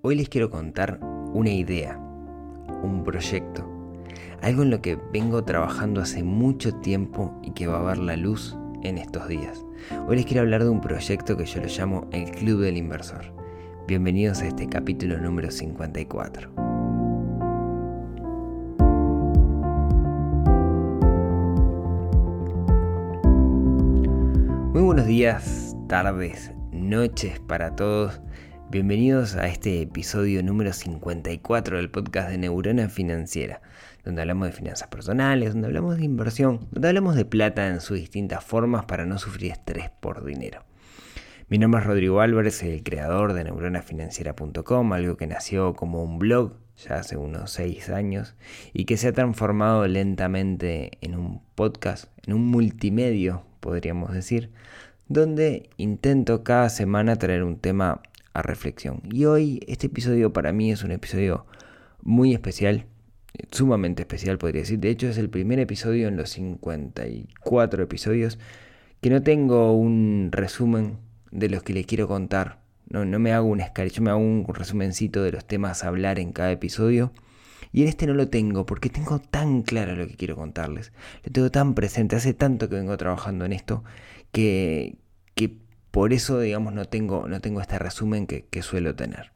Hoy les quiero contar una idea, un proyecto, algo en lo que vengo trabajando hace mucho tiempo y que va a ver la luz en estos días. Hoy les quiero hablar de un proyecto que yo lo llamo el Club del Inversor. Bienvenidos a este capítulo número 54. Muy buenos días, tardes, noches para todos. Bienvenidos a este episodio número 54 del podcast de Neurona Financiera, donde hablamos de finanzas personales, donde hablamos de inversión, donde hablamos de plata en sus distintas formas para no sufrir estrés por dinero. Mi nombre es Rodrigo Álvarez, el creador de neuronafinanciera.com, algo que nació como un blog ya hace unos 6 años y que se ha transformado lentamente en un podcast, en un multimedio, podríamos decir, donde intento cada semana traer un tema reflexión. Y hoy este episodio para mí es un episodio muy especial, sumamente especial podría decir. De hecho es el primer episodio en los 54 episodios que no tengo un resumen de los que les quiero contar. No, no me hago un escala, yo me hago un resumencito de los temas a hablar en cada episodio. Y en este no lo tengo porque tengo tan claro lo que quiero contarles. Lo tengo tan presente, hace tanto que vengo trabajando en esto que, que por eso, digamos, no tengo, no tengo este resumen que, suelo tener.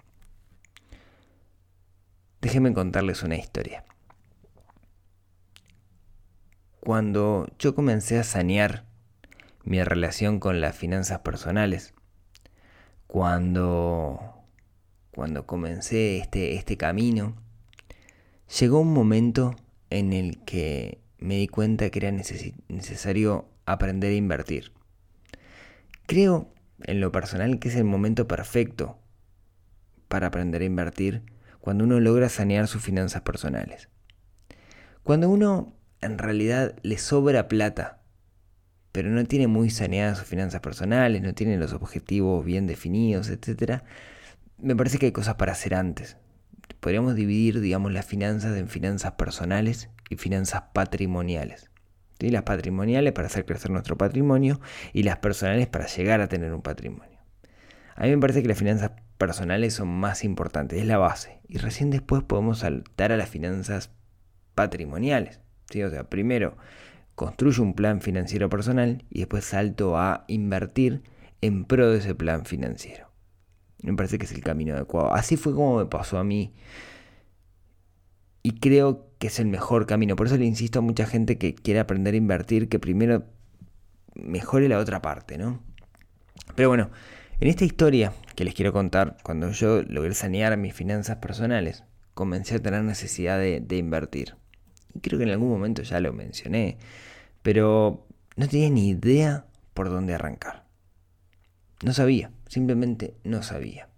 Déjenme contarles una historia. Cuando yo comencé a sanear mi relación con las finanzas personales, cuando, cuando comencé este, este camino, llegó un momento en el que me di cuenta que era necesario aprender a invertir. Creo, en lo personal, que es el momento perfecto para aprender a invertir cuando uno logra sanear sus finanzas personales. Cuando uno en realidad le sobra plata, pero no tiene muy saneadas sus finanzas personales, no tiene los objetivos bien definidos, etc., me parece que hay cosas para hacer antes. Podríamos dividir, digamos, las finanzas en finanzas personales y finanzas patrimoniales las patrimoniales para hacer crecer nuestro patrimonio y las personales para llegar a tener un patrimonio. A mí me parece que las finanzas personales son más importantes, es la base. Y recién después podemos saltar a las finanzas patrimoniales. ¿sí? O sea, primero construyo un plan financiero personal y después salto a invertir en pro de ese plan financiero. Me parece que es el camino adecuado. Así fue como me pasó a mí. Y creo que es el mejor camino. Por eso le insisto a mucha gente que quiere aprender a invertir, que primero mejore la otra parte, ¿no? Pero bueno, en esta historia que les quiero contar, cuando yo logré sanear mis finanzas personales, comencé a tener necesidad de, de invertir. Y creo que en algún momento ya lo mencioné, pero no tenía ni idea por dónde arrancar. No sabía, simplemente no sabía.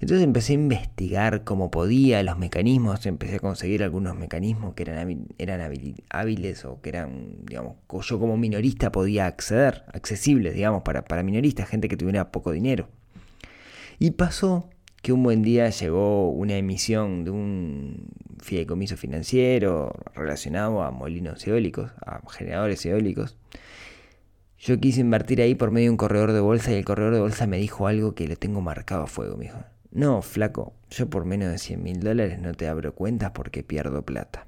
Entonces empecé a investigar cómo podía, los mecanismos, empecé a conseguir algunos mecanismos que eran, eran hábiles o que eran, digamos, yo como minorista podía acceder, accesibles, digamos, para, para minoristas, gente que tuviera poco dinero. Y pasó que un buen día llegó una emisión de un fideicomiso financiero relacionado a molinos eólicos, a generadores eólicos. Yo quise invertir ahí por medio de un corredor de bolsa y el corredor de bolsa me dijo algo que le tengo marcado a fuego, me dijo. No, flaco, yo por menos de 100 mil dólares no te abro cuentas porque pierdo plata.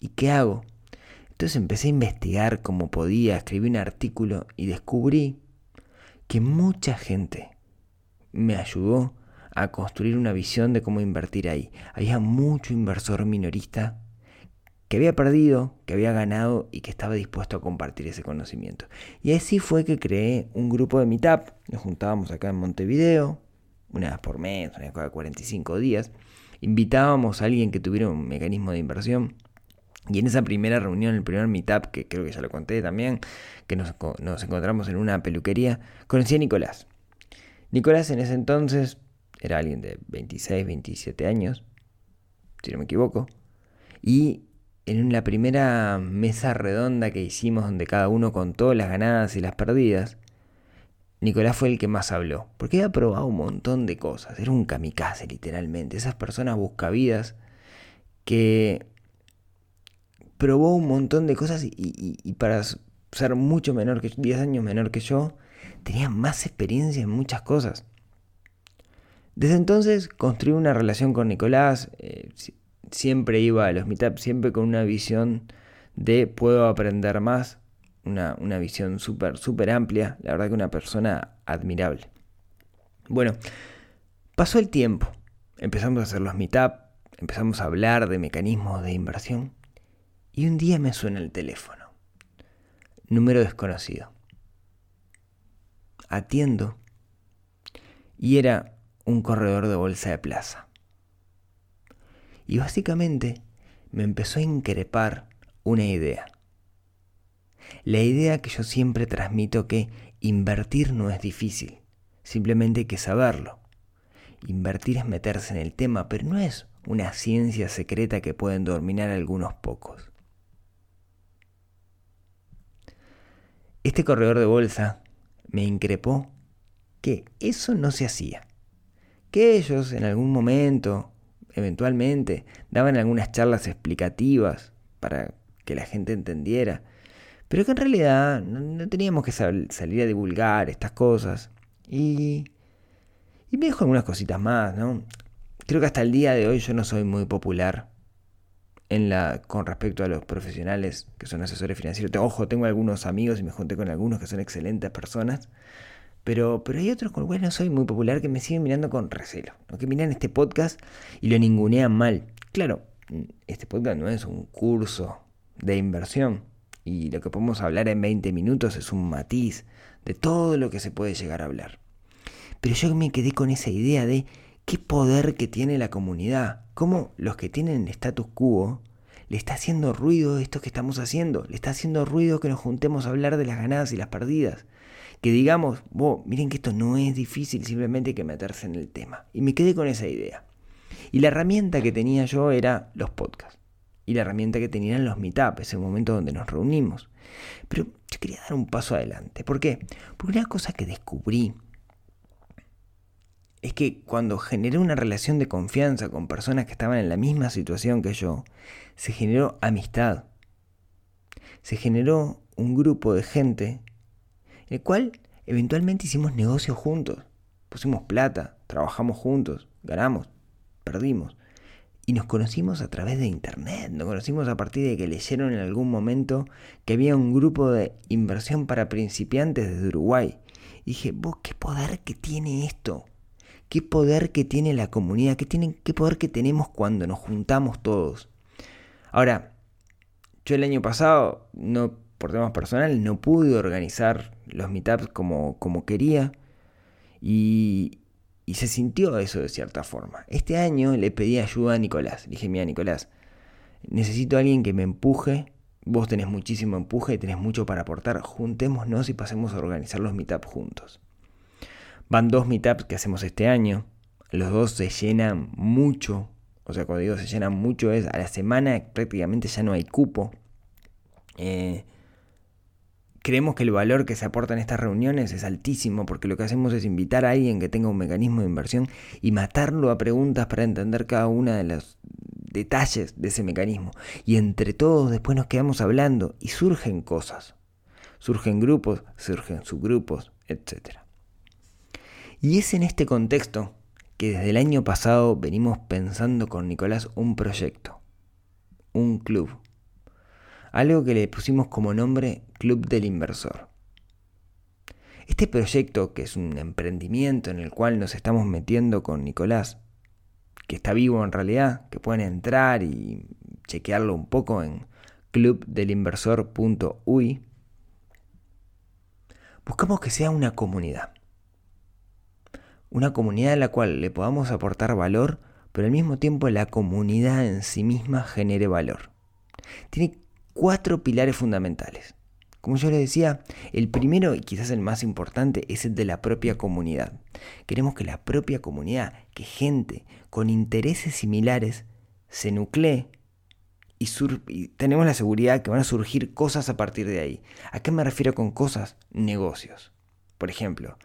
¿Y qué hago? Entonces empecé a investigar como podía, escribí un artículo y descubrí que mucha gente me ayudó a construir una visión de cómo invertir ahí. Había mucho inversor minorista que había perdido, que había ganado y que estaba dispuesto a compartir ese conocimiento. Y así fue que creé un grupo de Meetup. Nos juntábamos acá en Montevideo, una vez por mes, una vez cada 45 días. Invitábamos a alguien que tuviera un mecanismo de inversión. Y en esa primera reunión, el primer meetup, que creo que ya lo conté también, que nos, encontramos en una peluquería, conocí a Nicolás. Nicolás en ese entonces era alguien de 26, 27 años, si no me equivoco. Y en la primera mesa redonda que hicimos, donde cada uno contó las ganadas y las perdidas, Nicolás fue el que más habló, porque había probado un montón de cosas, era un kamikaze literalmente, esas personas buscavidas que probó un montón de cosas y, para ser mucho menor que 10 años menor que yo, tenía más experiencia en muchas cosas. Desde entonces construí una relación con Nicolás, eh, siempre iba a los meetups, siempre con una visión de puedo aprender más, una, una visión súper, súper amplia, la verdad que una persona admirable. Bueno, pasó el tiempo, empezamos a hacer los meetups, empezamos a hablar de mecanismos de inversión y un día me suena el teléfono. Número desconocido. Atiendo y era un corredor de bolsa de plaza. Y básicamente me empezó a increpar una idea. La idea que yo siempre transmito que invertir no es difícil, simplemente hay que saberlo. Invertir es meterse en el tema, pero no es una ciencia secreta que pueden dominar algunos pocos. Este corredor de bolsa me increpó que eso no se hacía, que ellos en algún momento, eventualmente, daban algunas charlas explicativas para que la gente entendiera, pero que en realidad no, teníamos que salir a divulgar estas cosas. Y, y me dijo algunas cositas más, ¿no? Creo que hasta el día de hoy yo no soy muy popular con respecto a los profesionales que son asesores financieros. Ojo, tengo algunos amigos y me junté con algunos que son excelentes personas. Pero, pero hay otros con los cuales no soy muy popular que me siguen mirando con recelo. Que miran este podcast y lo ningunean mal. Claro, este podcast no es un curso de inversión. Y lo que podemos hablar en 20 minutos es un matiz de todo lo que se puede llegar a hablar. Pero yo me quedé con esa idea de qué poder que tiene la comunidad. Cómo los que tienen el status quo le está haciendo ruido esto que estamos haciendo. Le está haciendo ruido que nos juntemos a hablar de las ganadas y las perdidas. Que digamos, miren que esto no es difícil, simplemente hay que meterse en el tema. Y me quedé con esa idea. Y la herramienta que tenía yo era los podcasts. Y la herramienta que tenía eran los meetups, ese momento donde nos reunimos. Pero yo quería dar un paso adelante. ¿Por qué? Porque una cosa que descubrí es que cuando generé una relación de confianza con personas que estaban en la misma situación que yo, se generó amistad. Se generó un grupo de gente, el cual eventualmente hicimos negocios juntos. Pusimos plata, trabajamos juntos, ganamos, perdimos. Y nos conocimos a través de internet, nos conocimos a partir de que leyeron en algún momento que había un grupo de inversión para principiantes desde Uruguay. Y dije, vos, qué poder que tiene esto qué poder que tiene la comunidad, qué, tiene, qué poder que tenemos cuando nos juntamos todos. Ahora, yo el año pasado, no por temas personales, no pude organizar los meetups como, como quería y, y se sintió eso de cierta forma. Este año le pedí ayuda a Nicolás. Le dije, mira Nicolás, necesito a alguien que me empuje. Vos tenés muchísimo empuje y tenés mucho para aportar. Juntémonos y pasemos a organizar los meetups juntos. Van dos meetups que hacemos este año. Los dos se llenan mucho. O sea, cuando digo se llenan mucho es a la semana prácticamente ya no hay cupo. Eh, creemos que el valor que se aporta en estas reuniones es altísimo porque lo que hacemos es invitar a alguien que tenga un mecanismo de inversión y matarlo a preguntas para entender cada una de los detalles de ese mecanismo. Y entre todos después nos quedamos hablando y surgen cosas. Surgen grupos, surgen subgrupos, etcétera. Y es en este contexto que desde el año pasado venimos pensando con Nicolás un proyecto, un club, algo que le pusimos como nombre Club del Inversor. Este proyecto, que es un emprendimiento en el cual nos estamos metiendo con Nicolás, que está vivo en realidad, que pueden entrar y chequearlo un poco en clubdelinversor.uy, buscamos que sea una comunidad una comunidad a la cual le podamos aportar valor, pero al mismo tiempo la comunidad en sí misma genere valor. Tiene cuatro pilares fundamentales. Como yo les decía, el primero y quizás el más importante es el de la propia comunidad. Queremos que la propia comunidad, que gente con intereses similares, se nuclee y, y, tenemos la seguridad que van a surgir cosas a partir de ahí. ¿A qué me refiero con cosas? Negocios. Por ejemplo,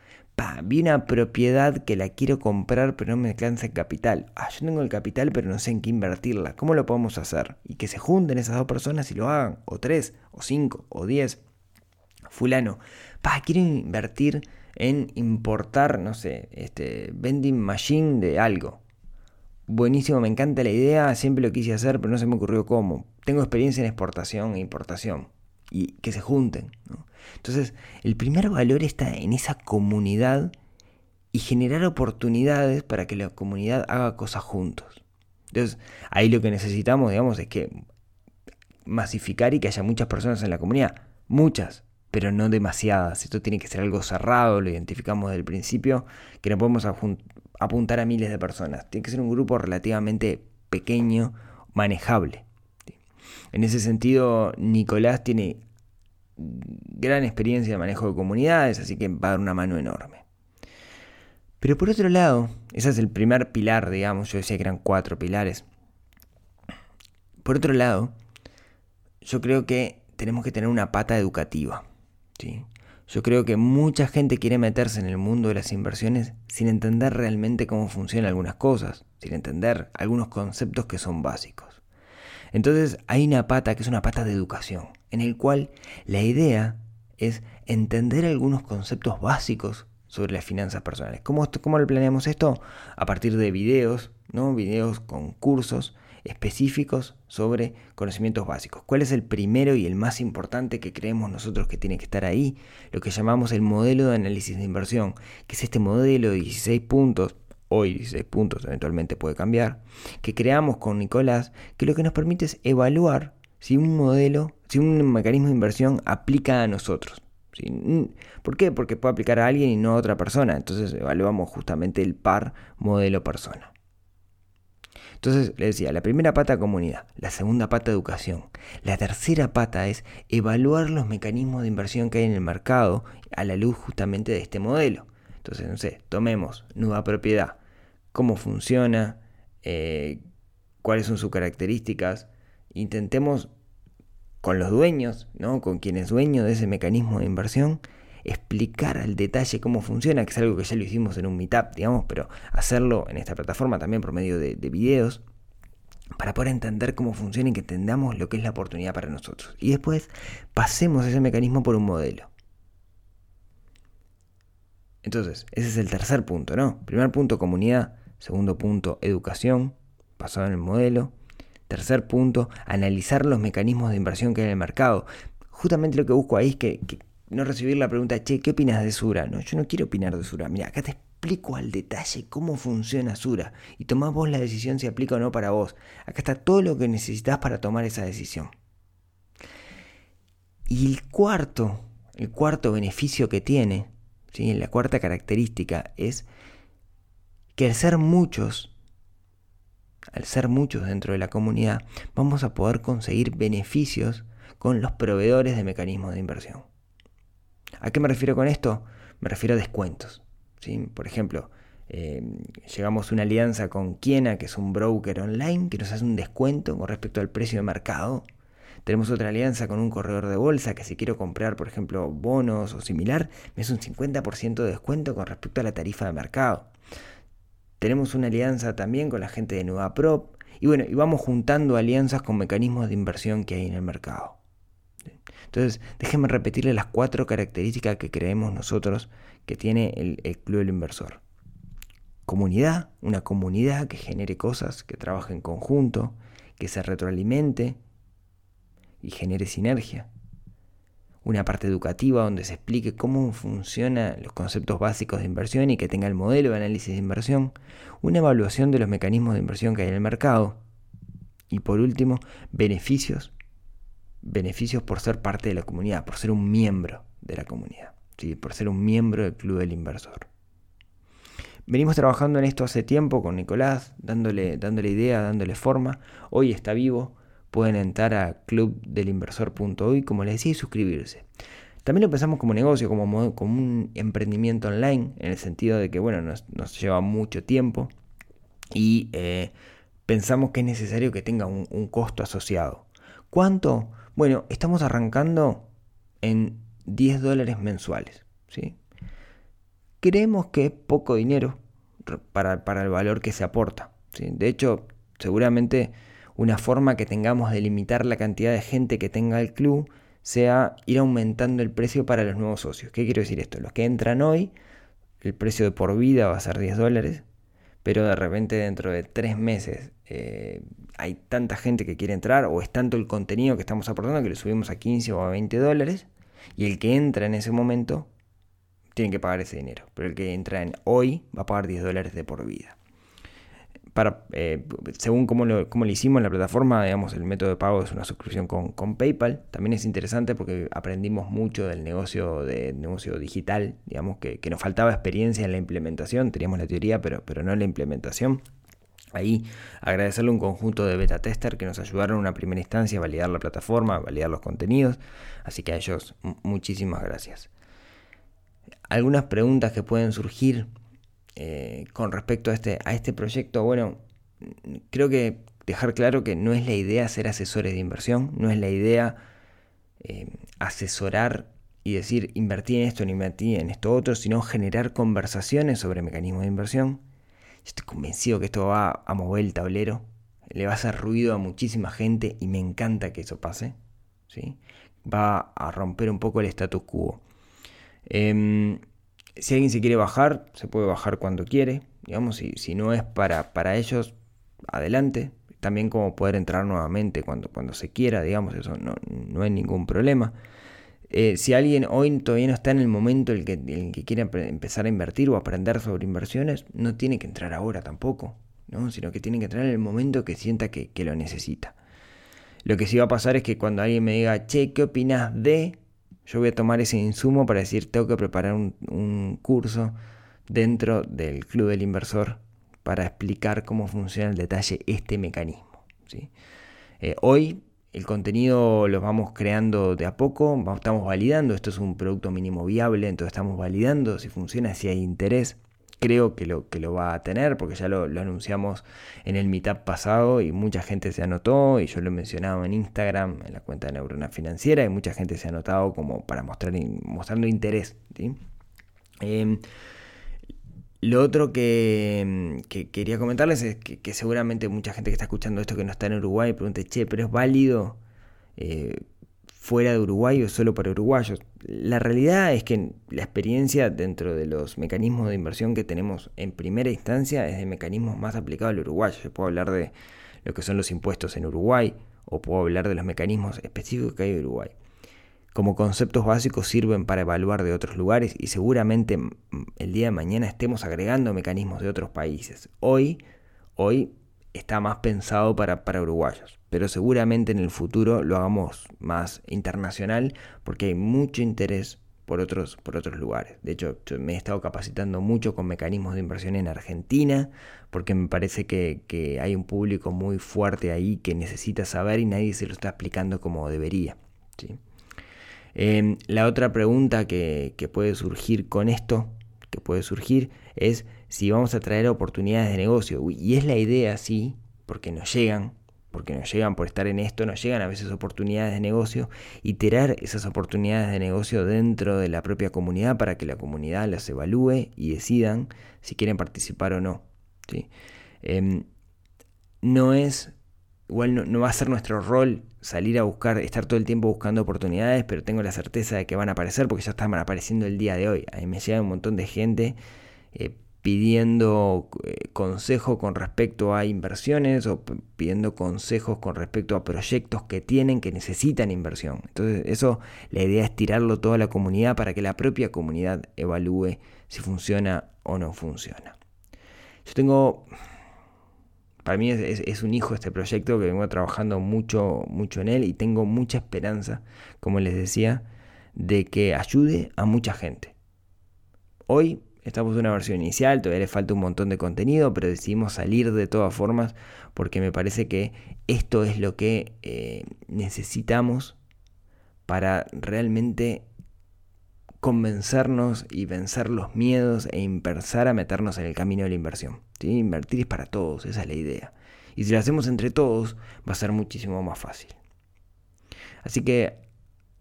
vi una propiedad que la quiero comprar pero no me alcanza el capital. Ah, yo tengo el capital pero no sé en qué invertirla. ¿Cómo lo podemos hacer? Y que se junten esas dos personas y lo hagan. O tres, o cinco, o diez. Fulano, pa, quiero invertir en importar, no sé, este vending machine de algo. Buenísimo, me encanta la idea, siempre lo quise hacer, pero no se me ocurrió cómo. Tengo experiencia en exportación e importación y que se junten. Entonces, el primer valor está en esa comunidad y generar oportunidades para que la comunidad haga cosas juntos. Entonces, ahí lo que necesitamos, digamos, es que masificar y que haya muchas personas en la comunidad. Muchas, pero no demasiadas. Esto tiene que ser algo cerrado, lo identificamos desde el principio, que no podemos apuntar a miles de personas. Tiene que ser un grupo relativamente pequeño, manejable. En ese sentido, Nicolás tiene gran experiencia de manejo de comunidades, así que va a dar una mano enorme. Pero por otro lado, ese es el primer pilar, digamos, yo decía que eran cuatro pilares. Por otro lado, yo creo que tenemos que tener una pata educativa. ¿Sí? Yo creo que mucha gente quiere meterse en el mundo de las inversiones sin entender realmente cómo funcionan algunas cosas, sin entender algunos conceptos que son básicos. Entonces hay una pata que es una pata de educación, en el cual la idea es entender algunos conceptos básicos sobre las finanzas personales. ¿Cómo, cómo lo planeamos esto? A partir de videos, ¿no? Videos con cursos específicos sobre conocimientos básicos. ¿Cuál es el primero y el más importante que creemos nosotros que tiene que estar ahí? Lo que llamamos el modelo de análisis de inversión, que es este modelo de 16 puntos, hoy 16 puntos, eventualmente puede cambiar, que creamos con Nicolás, que lo que nos permite es evaluar si un modelo, si un mecanismo de inversión aplica a nosotros. ¿Por qué? Porque puede aplicar a alguien y no a otra persona. Entonces evaluamos justamente el par modelo-persona. Entonces, le decía, la primera pata comunidad, la segunda pata educación, la tercera pata es evaluar los mecanismos de inversión que hay en el mercado a la luz justamente de este modelo. Entonces, no sé, tomemos nueva propiedad, cómo funciona, eh, cuáles son sus características, intentemos con los dueños, ¿no? con quien es dueño de ese mecanismo de inversión, explicar al detalle cómo funciona, que es algo que ya lo hicimos en un meetup, digamos, pero hacerlo en esta plataforma también por medio de, de videos, para poder entender cómo funciona y que entendamos lo que es la oportunidad para nosotros. Y después pasemos ese mecanismo por un modelo. Entonces, ese es el tercer punto, ¿no? Primer punto, comunidad. Segundo punto, educación, basado en el modelo. Tercer punto, analizar los mecanismos de inversión que hay en el mercado. Justamente lo que busco ahí es que, no recibir la pregunta, che, ¿qué opinas de Sura? No, yo no quiero opinar de Sura. Mira, acá te explico al detalle cómo funciona Sura y tomás vos la decisión si aplica o no para vos. Acá está todo lo que necesitas para tomar esa decisión. Y el cuarto, el cuarto beneficio que tiene, ¿sí? la cuarta característica es que al ser muchos, al ser muchos dentro de la comunidad, vamos a poder conseguir beneficios con los proveedores de mecanismos de inversión. ¿A qué me refiero con esto? Me refiero a descuentos. ¿sí? Por ejemplo, eh, llegamos a una alianza con Kiena, que es un broker online, que nos hace un descuento con respecto al precio de mercado. Tenemos otra alianza con un corredor de bolsa que si quiero comprar, por ejemplo, bonos o similar, me hace un 50% de descuento con respecto a la tarifa de mercado. Tenemos una alianza también con la gente de Nueva Prop. Y bueno, y vamos juntando alianzas con mecanismos de inversión que hay en el mercado. Entonces, déjenme repetirle las cuatro características que creemos nosotros que tiene el, el Club del Inversor. Comunidad, una comunidad que genere cosas, que trabaje en conjunto, que se retroalimente y genere sinergia. Una parte educativa donde se explique cómo funcionan los conceptos básicos de inversión y que tenga el modelo de análisis de inversión. Una evaluación de los mecanismos de inversión que hay en el mercado. Y por último, beneficios beneficios por ser parte de la comunidad, por ser un miembro de la comunidad, ¿sí? por ser un miembro del Club del Inversor. Venimos trabajando en esto hace tiempo con Nicolás, dándole, dándole idea, dándole forma. Hoy está vivo, pueden entrar a clubdelinversor.hoy, como les decía, y suscribirse. También lo pensamos como negocio, como, un emprendimiento online, en el sentido de que bueno, nos, lleva mucho tiempo y eh, pensamos que es necesario que tenga un costo asociado. ¿Cuánto? Bueno, estamos arrancando en 10 dólares mensuales. ¿sí? Creemos que es poco dinero para, el valor que se aporta. ¿sí? De hecho, seguramente una forma que tengamos de limitar la cantidad de gente que tenga el club sea ir aumentando el precio para los nuevos socios. ¿Qué quiero decir esto? Los que entran hoy el precio de por vida va a ser 10 dólares, pero de repente dentro de tres meses eh, hay tanta gente que quiere entrar o es tanto el contenido que estamos aportando que le subimos a 15 o a 20 dólares y el que entra en ese momento tiene que pagar ese dinero, pero el que entra en hoy va a pagar 10 dólares de por vida. Eh, según cómo lo, lo, hicimos en la plataforma, digamos, el método de pago es una suscripción con, con, PayPal. También es interesante porque aprendimos mucho del negocio, de, negocio digital, digamos, que, que, nos faltaba experiencia en la implementación, teníamos la teoría, pero, pero no la implementación. Ahí agradecerle un conjunto de beta tester que nos ayudaron en una primera instancia a validar la plataforma, a validar los contenidos. Así que a ellos muchísimas gracias. Algunas preguntas que pueden surgir eh, con respecto a este, a este proyecto. Bueno, creo que dejar claro que no es la idea ser asesores de inversión, no es la idea eh, asesorar y decir invertí en esto, no invertí en esto otro, sino generar conversaciones sobre mecanismos de inversión estoy convencido que esto va a mover el tablero, le va a hacer ruido a muchísima gente y me encanta que eso pase. ¿sí? Va a romper un poco el status quo. Em, si alguien se quiere bajar, se puede bajar cuando quiere. Digamos, si, no es para, para ellos, adelante. También como poder entrar nuevamente cuando, cuando se quiera, digamos, eso no, no hay ningún problema. Eh, si alguien hoy todavía no está en el momento en el que, el que quiere empezar a invertir o aprender sobre inversiones, no tiene que entrar ahora tampoco, ¿no? sino que tiene que entrar en el momento que sienta que, lo necesita. Lo que sí va a pasar es que cuando alguien me diga, che, ¿qué opinas de? Yo voy a tomar ese insumo para decir, tengo que preparar un, curso dentro del Club del Inversor para explicar cómo funciona el detalle este mecanismo. Eh, hoy el contenido lo vamos creando de a poco, estamos validando, esto es un producto mínimo viable, entonces estamos validando si funciona, si hay interés. Creo que lo, que lo va a tener porque ya lo, anunciamos en el meetup pasado y mucha gente se anotó y yo lo he mencionado en Instagram, en la cuenta de Neurona Financiera y mucha gente se ha anotado como para mostrar mostrando interés. Em, lo otro que, quería comentarles es que, seguramente mucha gente que está escuchando esto que no está en Uruguay pregunte, che, pero es válido eh, fuera de Uruguay o solo para uruguayos. La realidad es que la experiencia dentro de los mecanismos de inversión que tenemos en primera instancia es de mecanismos más aplicados al uruguayo. Yo puedo hablar de lo que son los impuestos en Uruguay o puedo hablar de los mecanismos específicos que hay en Uruguay como conceptos básicos sirven para evaluar de otros lugares y seguramente el día de mañana estemos agregando mecanismos de otros países. Hoy, hoy está más pensado para, para uruguayos, pero seguramente en el futuro lo hagamos más internacional porque hay mucho interés por otros, por otros lugares. De hecho, me he estado capacitando mucho con mecanismos de inversión en Argentina, porque me parece que, que, hay un público muy fuerte ahí que necesita saber y nadie se lo está explicando como debería. ¿sí? Em, la otra pregunta que, puede surgir con esto, que puede surgir, es si vamos a traer oportunidades de negocio. Y es la idea, sí, porque nos llegan, porque nos llegan por estar en esto, nos llegan a veces oportunidades de negocio, y tirar esas oportunidades de negocio dentro de la propia comunidad para que la comunidad las evalúe y decidan si quieren participar o no. ¿sí? Em, no es Igual no, va a ser nuestro rol salir a buscar, estar todo el tiempo buscando oportunidades, pero tengo la certeza de que van a aparecer porque ya están apareciendo el día de hoy. A me llega un montón de gente eh, pidiendo eh, consejo con respecto a inversiones o pidiendo consejos con respecto a proyectos que tienen que necesitan inversión. Entonces eso, la idea es tirarlo toda la comunidad para que la propia comunidad evalúe si funciona o no funciona. Yo tengo para mí es, un hijo este proyecto que vengo trabajando mucho, mucho en él y tengo mucha esperanza, como les decía, de que ayude a mucha gente. Hoy estamos en una versión inicial, todavía le falta un montón de contenido, pero decidimos salir de todas formas porque me parece que esto es lo que eh, necesitamos para realmente convencernos y vencer los miedos e empezar a meternos en el camino de la inversión. Invertir es para todos, esa es la idea. Y si lo hacemos entre todos, va a ser muchísimo más fácil. Así que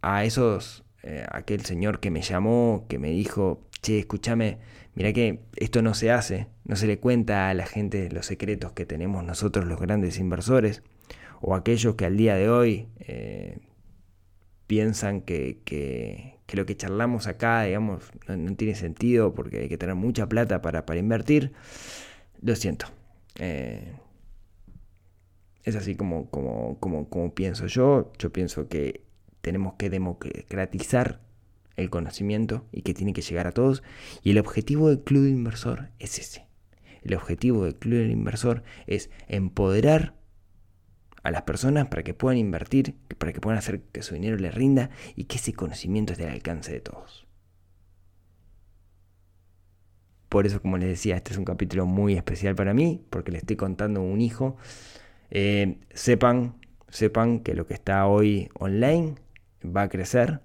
a esos, eh, aquel señor que me llamó, que me dijo, che, escúchame, mira que esto no se hace, no se le cuenta a la gente los secretos que tenemos nosotros los grandes inversores, o aquellos que al día de hoy eh, piensan que, que lo que charlamos acá, digamos, no, tiene sentido porque hay que tener mucha plata para, invertir, lo siento. Eh, es así como, como, como, como pienso yo. Yo pienso que tenemos que democratizar el conocimiento y que tiene que llegar a todos. Y el objetivo del club inversor es ese. El objetivo del club inversor es empoderar a las personas para que puedan invertir, para que puedan hacer que su dinero les rinda y que ese conocimiento esté al alcance de todos. Por eso, como les decía, este es un capítulo muy especial para mí, porque le estoy contando a un hijo. Eh, sepan, sepan que lo que está hoy online va a crecer.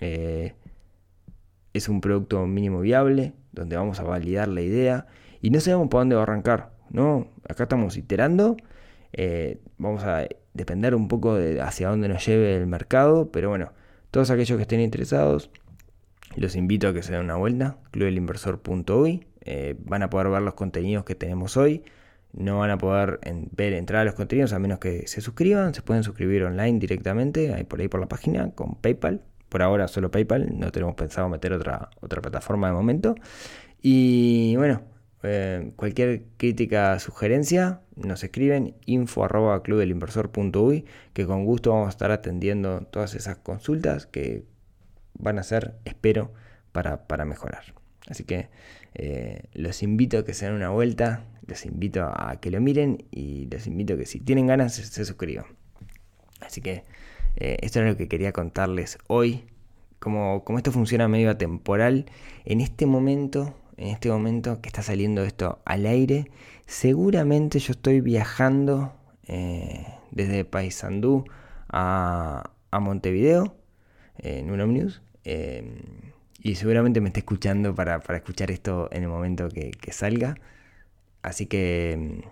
Eh, es un producto mínimo viable, donde vamos a validar la idea y no sabemos por dónde va a arrancar. ¿no? Acá estamos iterando, eh, vamos a depender un poco de hacia dónde nos lleve el mercado, pero bueno, todos aquellos que estén interesados, los invito a que se den una vuelta, clubelinversor.uy, eh, van a poder ver los contenidos que tenemos hoy, no van a poder ver entrar a los contenidos a menos que se suscriban, se pueden suscribir online directamente, ahí por ahí por la página, con PayPal, por ahora solo PayPal, no tenemos pensado meter otra, otra plataforma de momento. Y bueno, eh, cualquier crítica, sugerencia, nos escriben info arroba que con gusto vamos a estar atendiendo todas esas consultas que van a ser, espero, para, mejorar. Así que eh, los invito a que se den una vuelta, los invito a que lo miren y los invito a que si tienen ganas se, suscriban. Así que eh, esto es lo que quería contarles hoy. Como, como esto funciona medio temporal, en este momento en este momento que está saliendo esto al aire, seguramente yo estoy viajando eh, desde Paysandú a, a Montevideo en un Omnius. Eh, y seguramente me esté escuchando para, escuchar esto en el momento que, salga. Así que,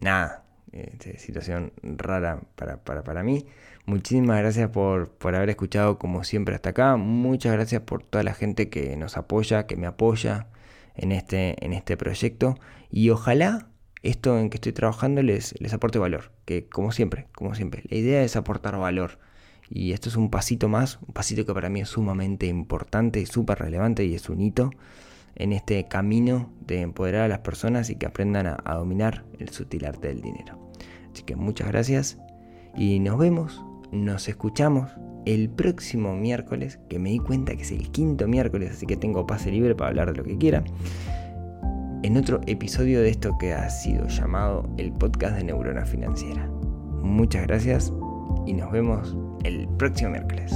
nada, este, situación rara para, para, mí. Muchísimas gracias por, por, haber escuchado como siempre hasta acá. Muchas gracias por toda la gente que nos apoya, que me apoya, en este, en este proyecto y ojalá esto en que estoy trabajando les, les aporte valor, que como siempre, como siempre, la idea es aportar valor. Y esto es un pasito más, un pasito que para mí es sumamente importante y súper relevante y es un hito en este camino de empoderar a las personas y que aprendan a, a dominar el sutil arte del dinero. Así que muchas gracias y nos vemos, nos escuchamos el próximo miércoles, que me di cuenta que es el quinto miércoles, así que tengo pase libre para hablar de lo que quiera, en otro episodio de esto que ha sido llamado el podcast de Neurona Financiera. Muchas gracias y nos vemos el próximo miércoles.